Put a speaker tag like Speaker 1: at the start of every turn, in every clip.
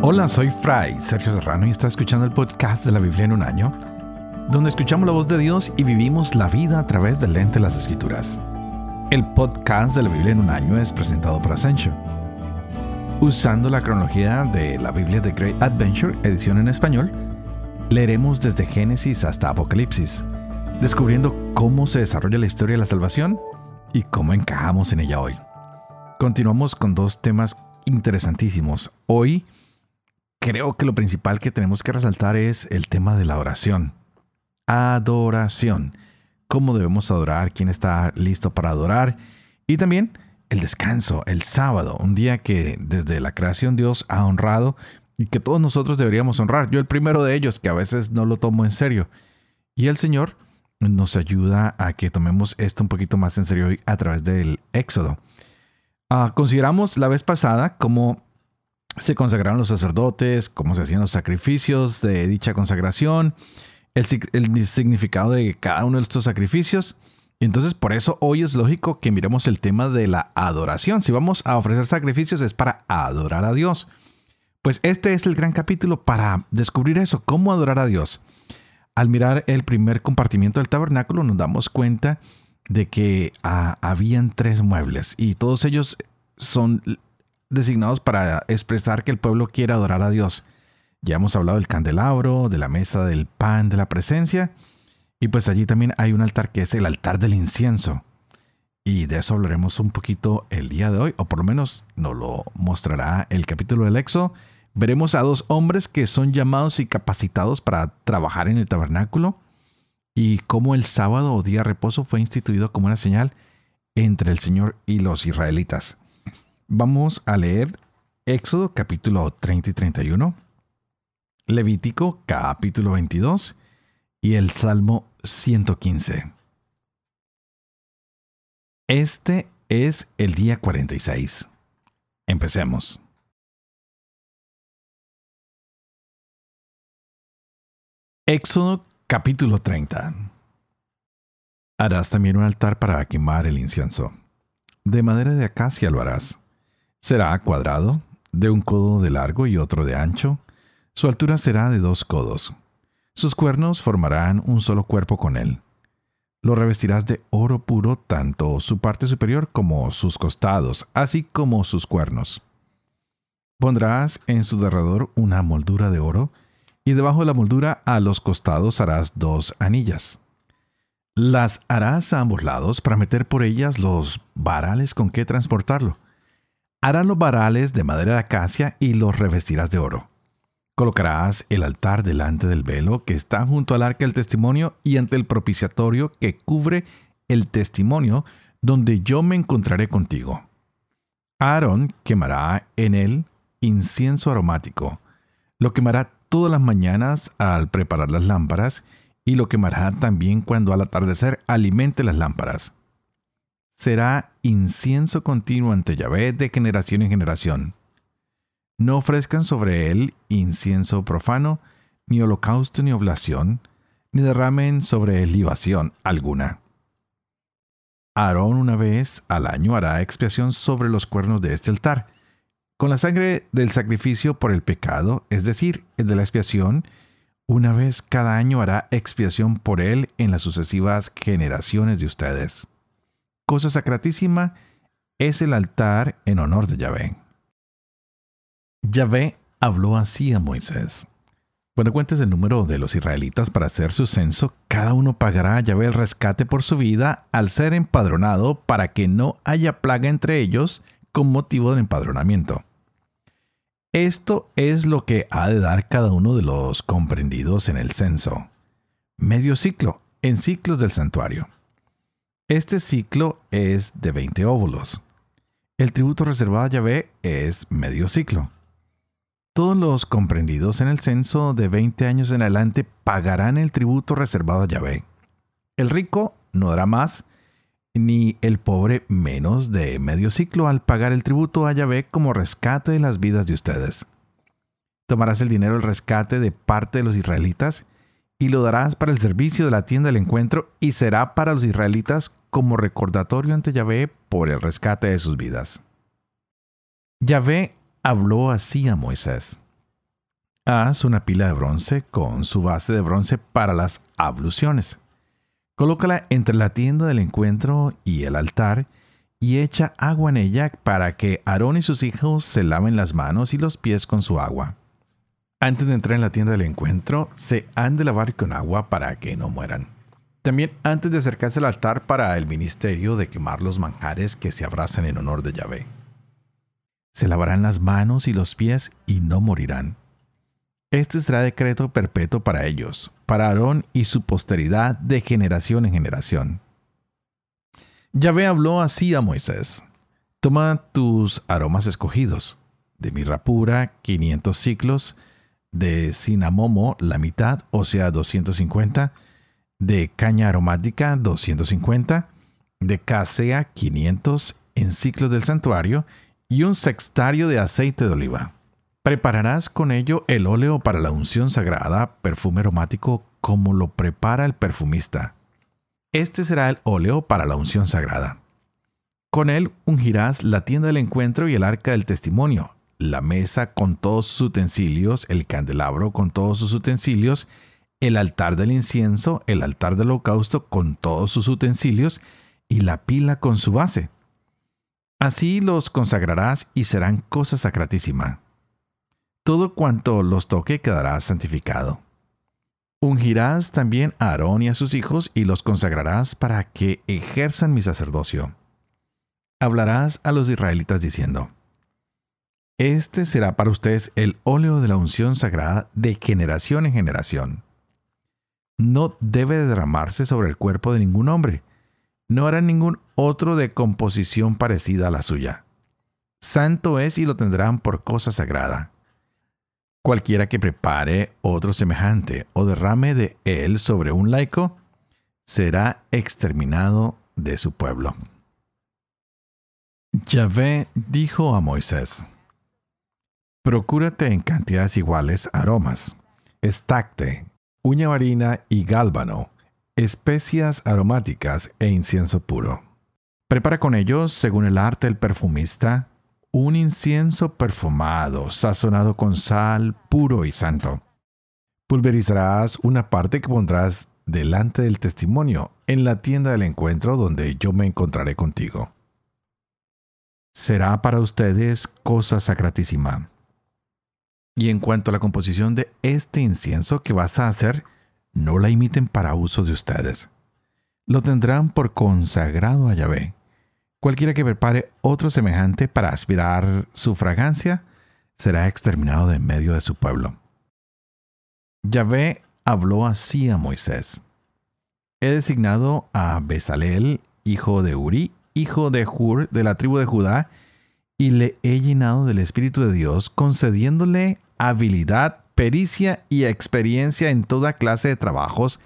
Speaker 1: Hola, soy Fray Sergio Serrano y está escuchando el podcast de la Biblia en un año, donde escuchamos la voz de Dios y vivimos la vida a través del lente de las Escrituras. El podcast de la Biblia en un año es presentado por Ascension. Usando la cronología de la Biblia de Great Adventure, edición en español, leeremos desde Génesis hasta Apocalipsis, descubriendo cómo se desarrolla la historia de la salvación y cómo encajamos en ella hoy. Continuamos con dos temas interesantísimos. Hoy creo que lo principal que tenemos que resaltar es el tema de la oración. Adoración. Cómo debemos adorar, quién está listo para adorar. Y también el descanso, el sábado, un día que desde la creación Dios ha honrado y que todos nosotros deberíamos honrar. Yo el primero de ellos, que a veces no lo tomo en serio. Y el Señor nos ayuda a que tomemos esto un poquito más en serio a través del Éxodo. Ah, consideramos la vez pasada cómo se consagraron los sacerdotes, cómo se hacían los sacrificios de dicha consagración, el, significado de cada uno de estos sacrificios. Entonces, por eso hoy es lógico que miremos el tema de la adoración. Si vamos a ofrecer sacrificios es para adorar a Dios. Pues este es el gran capítulo para descubrir eso, cómo adorar a Dios. Al mirar el primer compartimiento del tabernáculo nos damos cuenta de que ah, habían tres muebles y todos ellos son designados para expresar que el pueblo quiere adorar a Dios. Ya hemos hablado del candelabro, de la mesa del pan, de la presencia, y pues allí también hay un altar que es el altar del incienso. Y de eso hablaremos un poquito el día de hoy, o por lo menos nos lo mostrará el capítulo del Éxodo. Veremos a dos hombres que son llamados y capacitados para trabajar en el tabernáculo y cómo el sábado o día de reposo fue instituido como una señal entre el Señor y los israelitas. Vamos a leer Éxodo capítulo 30 y 31, Levítico capítulo 22 y el Salmo 115. Este es el día 46. Empecemos. Éxodo Capítulo 30 Harás también un altar para quemar el incienso. De madera de acacia lo harás. Será cuadrado, de un codo de largo y otro de ancho. Su altura será de dos codos. Sus cuernos formarán un solo cuerpo con él. Lo revestirás de oro puro tanto su parte superior como sus costados, así como sus cuernos. Pondrás en su derredor una moldura de oro, y debajo de la moldura a los costados harás dos anillas. Las harás a ambos lados para meter por ellas los varales con que transportarlo. Harás los varales de madera de acacia y los revestirás de oro. Colocarás el altar delante del velo que está junto al arca del testimonio y ante el propiciatorio que cubre el testimonio donde yo me encontraré contigo. Aarón quemará en él incienso aromático. Lo quemará todas las mañanas al preparar las lámparas y lo quemará también cuando al atardecer alimente las lámparas. Será incienso continuo ante Yahvé de generación en generación. No ofrezcan sobre él incienso profano, ni holocausto ni oblación, ni derramen sobre él libación alguna. Aarón una vez al año hará expiación sobre los cuernos de este altar, con la sangre del sacrificio por el pecado, es decir, el de la expiación, una vez cada año hará expiación por él en las sucesivas generaciones de ustedes. Cosa sacratísima es el altar en honor de Yahvé. Yahvé habló así a Moisés. Cuando cuentes el número de los israelitas para hacer su censo, cada uno pagará a Yahvé el rescate por su vida al ser empadronado para que no haya plaga entre ellos con motivo del empadronamiento. Esto es lo que ha de dar cada uno de los comprendidos en el censo. Medio ciclo, en ciclos del santuario. Este ciclo es de 20 óvulos. El tributo reservado a Yahvé es medio ciclo. Todos los comprendidos en el censo de 20 años en adelante pagarán el tributo reservado a Yahvé. El rico no dará más ni el pobre menos de medio ciclo al pagar el tributo a Yahvé como rescate de las vidas de ustedes. Tomarás el dinero del rescate de parte de los israelitas y lo darás para el servicio de la tienda del encuentro y será para los israelitas como recordatorio ante Yahvé por el rescate de sus vidas. Yahvé habló así a Moisés. Haz una pila de bronce con su base de bronce para las abluciones. Colócala entre la tienda del encuentro y el altar y echa agua en ella para que Aarón y sus hijos se laven las manos y los pies con su agua. Antes de entrar en la tienda del encuentro, se han de lavar con agua para que no mueran. También antes de acercarse al altar para el ministerio de quemar los manjares que se abrazan en honor de Yahvé. Se lavarán las manos y los pies y no morirán. Este será decreto perpetuo para ellos, para Aarón y su posteridad de generación en generación. Yahvé habló así a Moisés. Toma tus aromas escogidos, de mirra pura, 500 ciclos, de cinamomo, la mitad, o sea, 250, de caña aromática, 250, de casea, 500, en ciclos del santuario, y un sextario de aceite de oliva. Prepararás con ello el óleo para la unción sagrada, perfume aromático, como lo prepara el perfumista. Este será el óleo para la unción sagrada. Con él ungirás la tienda del encuentro y el arca del testimonio, la mesa con todos sus utensilios, el candelabro con todos sus utensilios, el altar del incienso, el altar del holocausto con todos sus utensilios y la pila con su base. Así los consagrarás y serán cosa sacratísima. Todo cuanto los toque quedará santificado. Ungirás también a Aarón y a sus hijos y los consagrarás para que ejerzan mi sacerdocio. Hablarás a los israelitas diciendo, Este será para ustedes el óleo de la unción sagrada de generación en generación. No debe derramarse sobre el cuerpo de ningún hombre. No hará ningún otro de composición parecida a la suya. Santo es y lo tendrán por cosa sagrada. Cualquiera que prepare otro semejante o derrame de él sobre un laico, será exterminado de su pueblo. Yahvé dijo a Moisés, Procúrate en cantidades iguales aromas, estacte, uña marina y gálbano, especias aromáticas e incienso puro. Prepara con ellos, según el arte del perfumista, un incienso perfumado, sazonado con sal, puro y santo. Pulverizarás una parte que pondrás delante del testimonio en la tienda del encuentro donde yo me encontraré contigo. Será para ustedes cosa sacratísima. Y en cuanto a la composición de este incienso que vas a hacer, no la imiten para uso de ustedes. Lo tendrán por consagrado a Yahvé. Cualquiera que prepare otro semejante para aspirar su fragancia será exterminado de en medio de su pueblo. Yahvé habló así a Moisés. He designado a Bezalel, hijo de Uri, hijo de Hur, de la tribu de Judá, y le he llenado del Espíritu de Dios, concediéndole habilidad, pericia y experiencia en toda clase de trabajos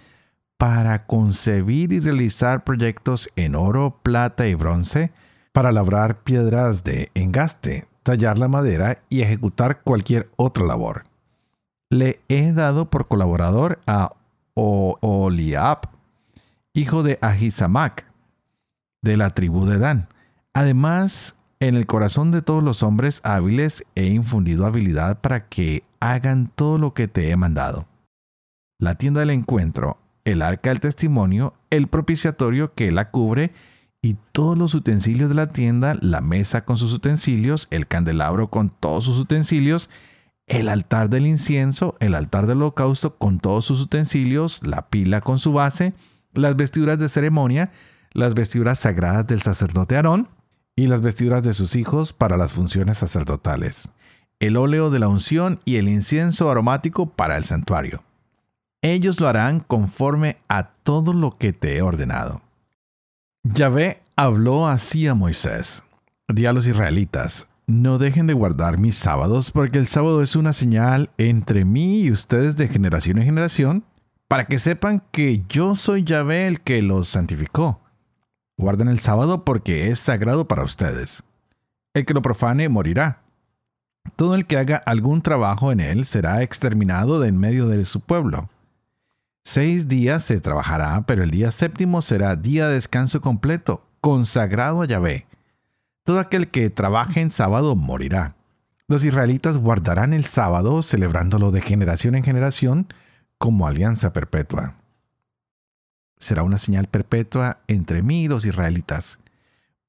Speaker 1: para concebir y realizar proyectos en oro, plata y bronce, para labrar piedras de engaste, tallar la madera y ejecutar cualquier otra labor. Le he dado por colaborador a Oliab, hijo de Ahisamac, de la tribu de Dan. Además, en el corazón de todos los hombres hábiles he infundido habilidad para que hagan todo lo que te he mandado. La tienda del encuentro el arca del testimonio, el propiciatorio que la cubre y todos los utensilios de la tienda, la mesa con sus utensilios, el candelabro con todos sus utensilios, el altar del incienso, el altar del holocausto con todos sus utensilios, la pila con su base, las vestiduras de ceremonia, las vestiduras sagradas del sacerdote Aarón y las vestiduras de sus hijos para las funciones sacerdotales, el óleo de la unción y el incienso aromático para el santuario ellos lo harán conforme a todo lo que te he ordenado. Yahvé habló así a Moisés. Di a los israelitas, no dejen de guardar mis sábados, porque el sábado es una señal entre mí y ustedes de generación en generación, para que sepan que yo soy Yahvé el que los santificó. Guarden el sábado porque es sagrado para ustedes. El que lo profane morirá. Todo el que haga algún trabajo en él será exterminado de en medio de su pueblo. Seis días se trabajará, pero el día séptimo será día de descanso completo, consagrado a Yahvé. Todo aquel que trabaje en sábado morirá. Los israelitas guardarán el sábado celebrándolo de generación en generación como alianza perpetua. Será una señal perpetua entre mí y los israelitas,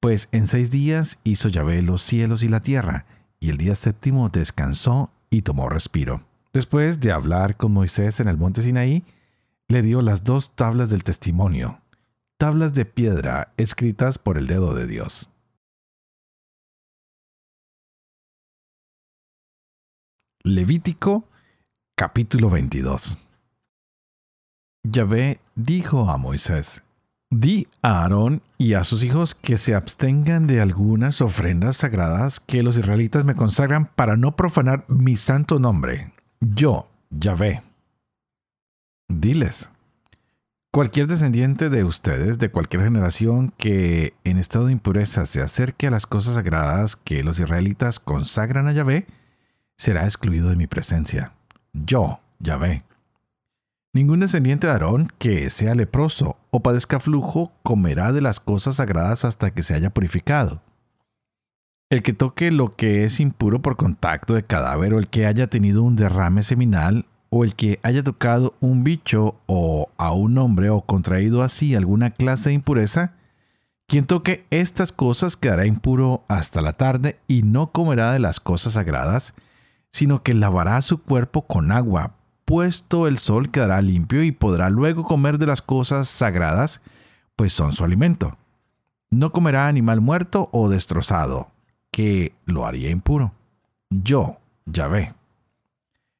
Speaker 1: pues en seis días hizo Yahvé los cielos y la tierra, y el día séptimo descansó y tomó respiro. Después de hablar con Moisés en el monte Sinaí, le dio las dos tablas del testimonio, tablas de piedra escritas por el dedo de Dios. Levítico capítulo 22 Yahvé dijo a Moisés, Di a Aarón y a sus hijos que se abstengan de algunas ofrendas sagradas que los israelitas me consagran para no profanar mi santo nombre. Yo, Yahvé. Diles, cualquier descendiente de ustedes de cualquier generación que en estado de impureza se acerque a las cosas sagradas que los israelitas consagran a Yahvé, será excluido de mi presencia. Yo, Yahvé. Ningún descendiente de Aarón que sea leproso o padezca flujo comerá de las cosas sagradas hasta que se haya purificado. El que toque lo que es impuro por contacto de cadáver o el que haya tenido un derrame seminal o el que haya tocado un bicho o a un hombre o contraído así alguna clase de impureza, quien toque estas cosas quedará impuro hasta la tarde y no comerá de las cosas sagradas, sino que lavará su cuerpo con agua. Puesto el sol quedará limpio y podrá luego comer de las cosas sagradas, pues son su alimento. No comerá animal muerto o destrozado, que lo haría impuro. Yo, Yahvé.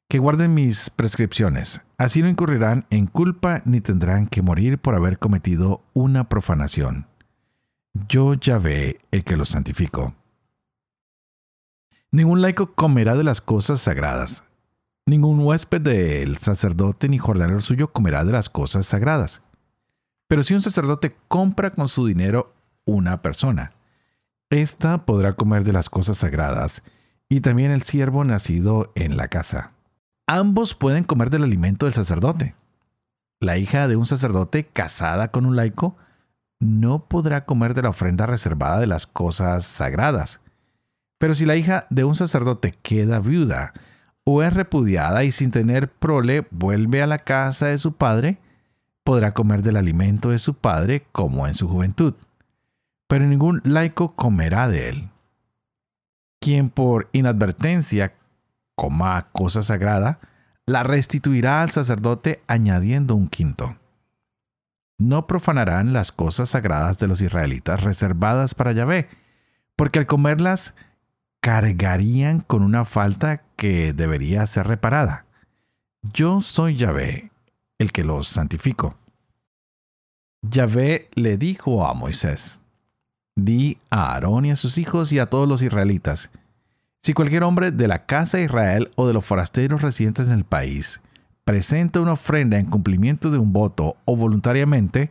Speaker 1: Que guarden mis prescripciones, así no incurrirán en culpa ni tendrán que morir por haber cometido una profanación. Yo, Yahvé, el que los santifico. Ningún laico comerá de las cosas sagradas. Ningún huésped del sacerdote ni jornalero suyo comerá de las cosas sagradas. Pero si un sacerdote compra con su dinero una persona, ésta podrá comer de las cosas sagradas, y también el siervo nacido en la casa. Ambos pueden comer del alimento del sacerdote. La hija de un sacerdote casada con un laico no podrá comer de la ofrenda reservada de las cosas sagradas pero si la hija de un sacerdote queda viuda o es repudiada y sin tener prole vuelve a la casa de su padre, podrá comer del alimento de su padre como en su juventud. Pero ningún laico comerá de él. Quien por inadvertencia coma cosa sagrada, la restituirá al sacerdote añadiendo un quinto. No profanarán las cosas sagradas de los israelitas reservadas para Yahvé, porque al comerlas cargarían con una falta que debería ser reparada. Yo soy Yahvé, el que los santifico. Yahvé le dijo a Moisés, Di a Aarón y a sus hijos y a todos los israelitas, si cualquier hombre de la casa de Israel o de los forasteros residentes en el país presenta una ofrenda en cumplimiento de un voto o voluntariamente,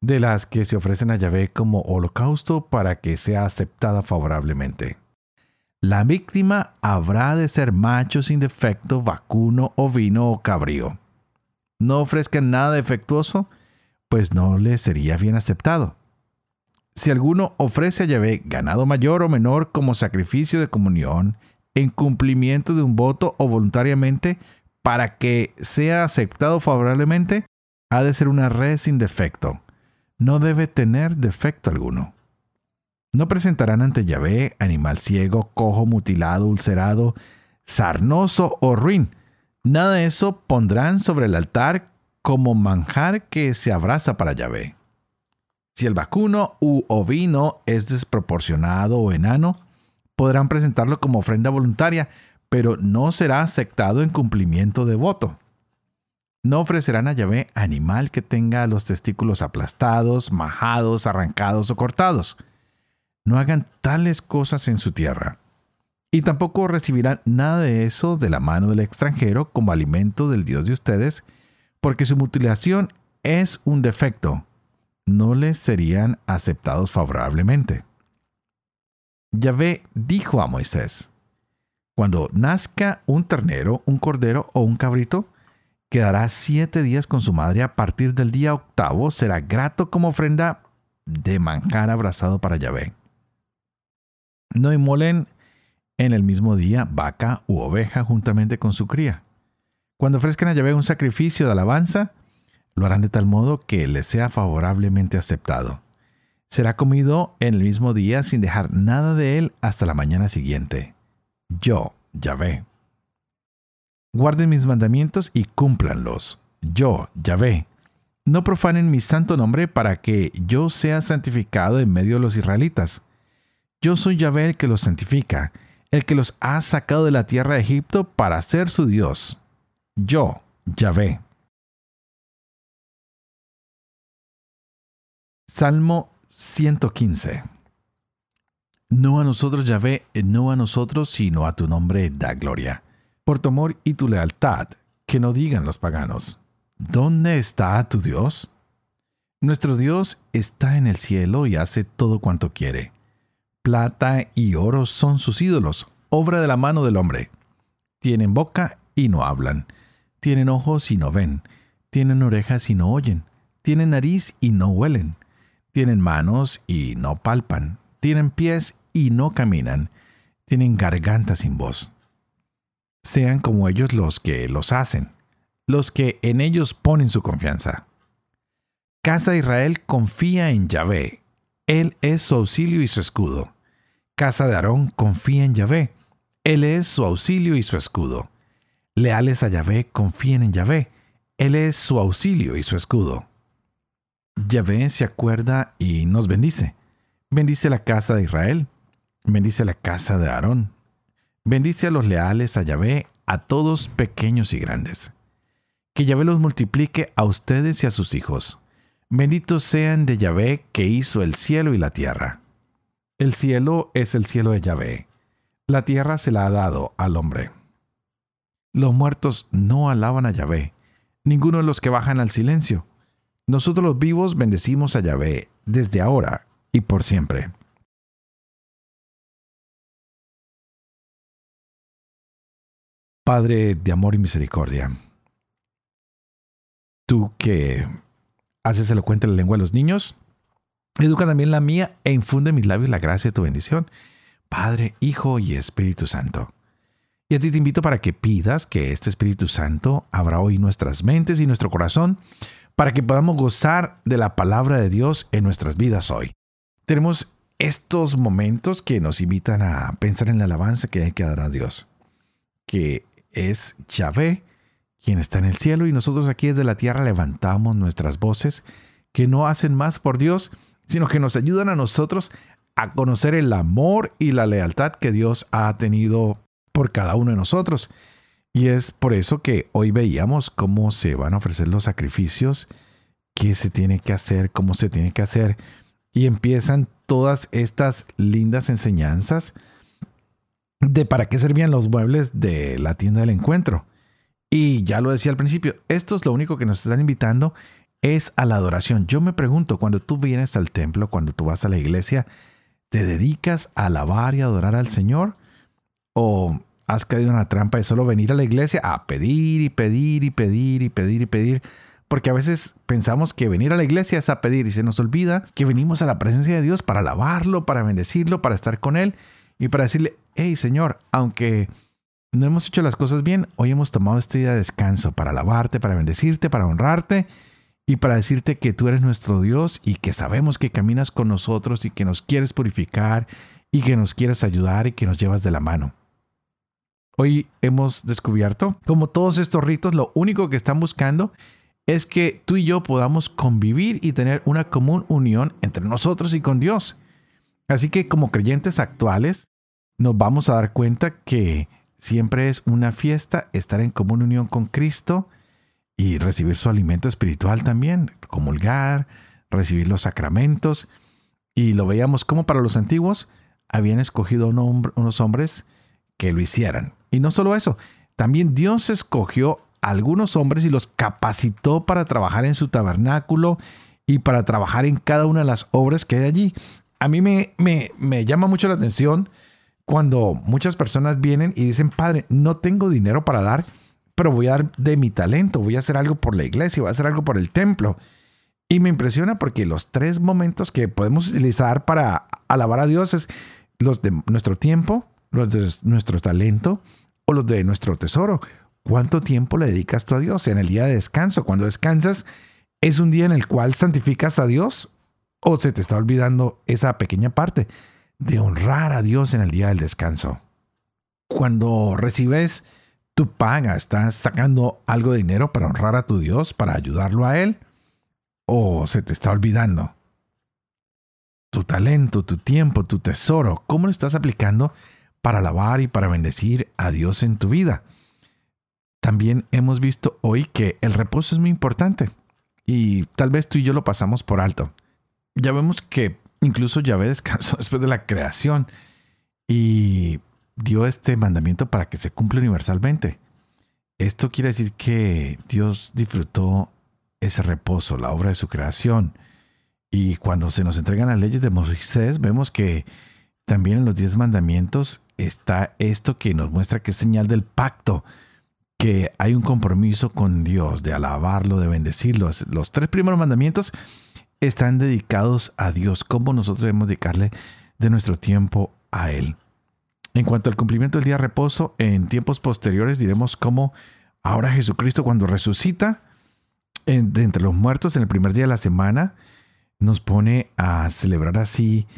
Speaker 1: de las que se ofrecen a Yahvé como holocausto para que sea aceptada favorablemente. La víctima habrá de ser macho sin defecto, vacuno, ovino o cabrío. No ofrezcan nada defectuoso, pues no le sería bien aceptado. Si alguno ofrece a Yahvé ganado mayor o menor como sacrificio de comunión, en cumplimiento de un voto o voluntariamente, para que sea aceptado favorablemente, ha de ser una red sin defecto. No debe tener defecto alguno. No presentarán ante Yahvé animal ciego, cojo, mutilado, ulcerado, sarnoso o ruin. Nada de eso pondrán sobre el altar como manjar que se abraza para Yahvé. Si el vacuno u ovino es desproporcionado o enano, podrán presentarlo como ofrenda voluntaria, pero no será aceptado en cumplimiento de voto. No ofrecerán a Yahvé animal que tenga los testículos aplastados, majados, arrancados o cortados no hagan tales cosas en su tierra. Y tampoco recibirán nada de eso de la mano del extranjero como alimento del Dios de ustedes, porque su mutilación es un defecto. No les serían aceptados favorablemente. Yahvé dijo a Moisés, Cuando nazca un ternero, un cordero o un cabrito, quedará siete días con su madre. A partir del día octavo será grato como ofrenda de manjar abrazado para Yahvé no inmolen en el mismo día vaca u oveja juntamente con su cría. Cuando ofrezcan a Yahvé un sacrificio de alabanza, lo harán de tal modo que les sea favorablemente aceptado. Será comido en el mismo día sin dejar nada de él hasta la mañana siguiente. Yo, Yahvé. Guarden mis mandamientos y cúmplanlos. Yo, Yahvé. No profanen mi santo nombre para que yo sea santificado en medio de los israelitas. Yo soy Yahvé el que los santifica, el que los ha sacado de la tierra de Egipto para ser su Dios. Yo, Yahvé. Salmo 115. No a nosotros, Yahvé, no a nosotros, sino a tu nombre da gloria. Por tu amor y tu lealtad, que no digan los paganos. ¿Dónde está tu Dios? Nuestro Dios está en el cielo y hace todo cuanto quiere. Plata y oro son sus ídolos, obra de la mano del hombre. Tienen boca y no hablan. Tienen ojos y no ven. Tienen orejas y no oyen. Tienen nariz y no huelen. Tienen manos y no palpan. Tienen pies y no caminan. Tienen garganta sin voz. Sean como ellos los que los hacen, los que en ellos ponen su confianza. Casa de Israel confía en Yahvé. Él es su auxilio y su escudo. Casa de Aarón confía en Yahvé. Él es su auxilio y su escudo. Leales a Yahvé confíen en Yahvé. Él es su auxilio y su escudo. Yahvé se acuerda y nos bendice. Bendice la casa de Israel. Bendice la casa de Aarón. Bendice a los leales a Yahvé, a todos pequeños y grandes. Que Yahvé los multiplique a ustedes y a sus hijos. Benditos sean de Yahvé que hizo el cielo y la tierra. El cielo es el cielo de Yahvé. La tierra se la ha dado al hombre. Los muertos no alaban a Yahvé, ninguno de los que bajan al silencio. Nosotros los vivos bendecimos a Yahvé desde ahora y por siempre. Padre de amor y misericordia, tú que haces elocuente la lengua de los niños, educa también la mía e infunde en mis labios la gracia de tu bendición, Padre, Hijo y Espíritu Santo. Y a ti te invito para que pidas que este Espíritu Santo abra hoy nuestras mentes y nuestro corazón para que podamos gozar de la palabra de Dios en nuestras vidas hoy. Tenemos estos momentos que nos invitan a pensar en la alabanza que hay que dar a Dios, que es Yahvé, quien está en el cielo, y nosotros aquí desde la tierra levantamos nuestras voces que no hacen más por Dios, sino que nos ayudan a nosotros a conocer el amor y la lealtad que Dios ha tenido por cada uno de nosotros. Y es por eso que hoy veíamos cómo se van a ofrecer los sacrificios, qué se tiene que hacer, cómo se tiene que hacer. Y empiezan todas estas lindas enseñanzas de para qué servían los muebles de la tienda del encuentro. Y ya lo decía al principio, esto es lo único que nos están invitando es a la adoración. Yo me pregunto, cuando tú vienes al templo, cuando tú vas a la iglesia, ¿te dedicas a alabar y adorar al Señor? ¿O has caído en la trampa de solo venir a la iglesia a pedir y pedir y pedir y pedir y pedir. Porque a veces pensamos que venir a la iglesia es a pedir y se nos olvida que venimos a la presencia de Dios para alabarlo, para bendecirlo, para estar con Él y para decirle, hey Señor, aunque no hemos hecho las cosas bien, hoy hemos tomado este día de descanso para alabarte, para bendecirte, para honrarte y para decirte que tú eres nuestro Dios y que sabemos que caminas con nosotros y que nos quieres purificar y que nos quieres ayudar y que nos llevas de la mano. Hoy hemos descubierto, como todos estos ritos, lo único que están buscando es que tú y yo podamos convivir y tener una común unión entre nosotros y con Dios. Así que como creyentes actuales, nos vamos a dar cuenta que siempre es una fiesta estar en común unión con Cristo y recibir su alimento espiritual también, comulgar, recibir los sacramentos. Y lo veíamos como para los antiguos habían escogido unos hombres que lo hicieran. Y no solo eso, también Dios escogió a algunos hombres y los capacitó para trabajar en su tabernáculo y para trabajar en cada una de las obras que hay allí. A mí me, me, me llama mucho la atención cuando muchas personas vienen y dicen, Padre, no tengo dinero para dar, pero voy a dar de mi talento, voy a hacer algo por la iglesia, voy a hacer algo por el templo. Y me impresiona porque los tres momentos que podemos utilizar para alabar a Dios es los de nuestro tiempo, los de nuestro talento o los de nuestro tesoro. ¿Cuánto tiempo le dedicas tú a Dios en el día de descanso? Cuando descansas, ¿es un día en el cual santificas a Dios? ¿O se te está olvidando esa pequeña parte de honrar a Dios en el día del descanso? Cuando recibes tu paga, ¿estás sacando algo de dinero para honrar a tu Dios, para ayudarlo a Él? ¿O se te está olvidando? Tu talento, tu tiempo, tu tesoro, ¿cómo lo estás aplicando para alabar y para bendecir a Dios en tu vida? También hemos visto hoy que el reposo es muy importante y tal vez tú y yo lo pasamos por alto. Ya vemos que incluso Yahvé descansó después de la creación y dio este mandamiento para que se cumpla universalmente. Esto quiere decir que Dios disfrutó ese reposo, la obra de su creación. Y cuando se nos entregan las leyes de Moisés, vemos que también en los diez mandamientos está esto que nos muestra que es señal del pacto, que hay un compromiso con Dios de alabarlo, de bendecirlo. Los tres primeros mandamientos están dedicados a Dios, cómo nosotros debemos dedicarle de nuestro tiempo a Él. En cuanto al cumplimiento del día de reposo, en tiempos posteriores diremos cómo ahora Jesucristo cuando resucita de entre los muertos en el primer día de la semana, nos pone a celebrar así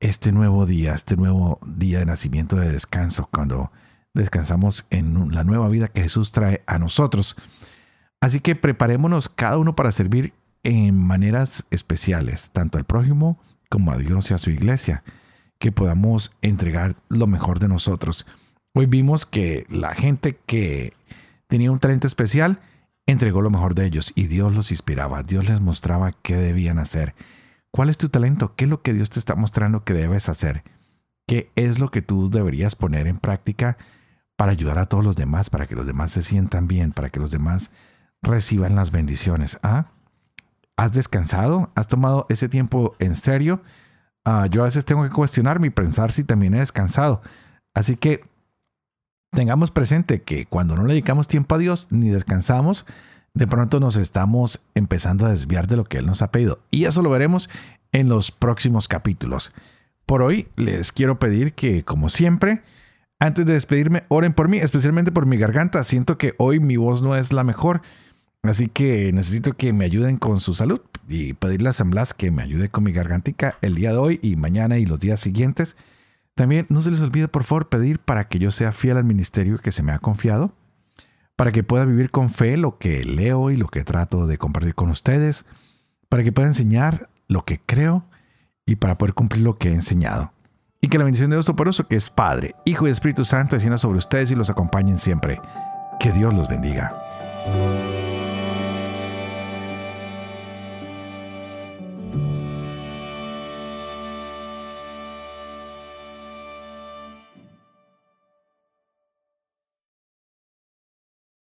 Speaker 1: este nuevo día, este nuevo día de nacimiento de descanso, cuando descansamos en la nueva vida que Jesús trae a nosotros. Así que preparémonos cada uno para servir en maneras especiales, tanto al prójimo como a Dios y a su iglesia que podamos entregar lo mejor de nosotros. Hoy vimos que la gente que tenía un talento especial entregó lo mejor de ellos y Dios los inspiraba, Dios les mostraba qué debían hacer. ¿Cuál es tu talento? ¿Qué es lo que Dios te está mostrando que debes hacer? ¿Qué es lo que tú deberías poner en práctica para ayudar a todos los demás, para que los demás se sientan bien, para que los demás reciban las bendiciones? ¿Ah? ¿Has descansado? ¿Has tomado ese tiempo en serio? Ah, yo a veces tengo que cuestionarme y pensar si también he descansado. Así que tengamos presente que cuando no le dedicamos tiempo a Dios ni descansamos, de pronto nos estamos empezando a desviar de lo que Él nos ha pedido. Y eso lo veremos en los próximos capítulos. Por hoy les quiero pedir que, como siempre, antes de despedirme, oren por mí, especialmente por mi garganta. Siento que hoy mi voz no es la mejor. Así que necesito que me ayuden con su salud y pedirle a San Blas que me ayude con mi gargantica el día de hoy y mañana y los días siguientes. También no se les olvide por favor pedir para que yo sea fiel al ministerio que se me ha confiado, para que pueda vivir con fe lo que leo y lo que trato de compartir con ustedes, para que pueda enseñar lo que creo y para poder cumplir lo que he enseñado. Y que la bendición de Dios Toporoso, que es Padre, Hijo y Espíritu Santo, descienda sobre ustedes y los acompañen siempre. Que Dios los bendiga.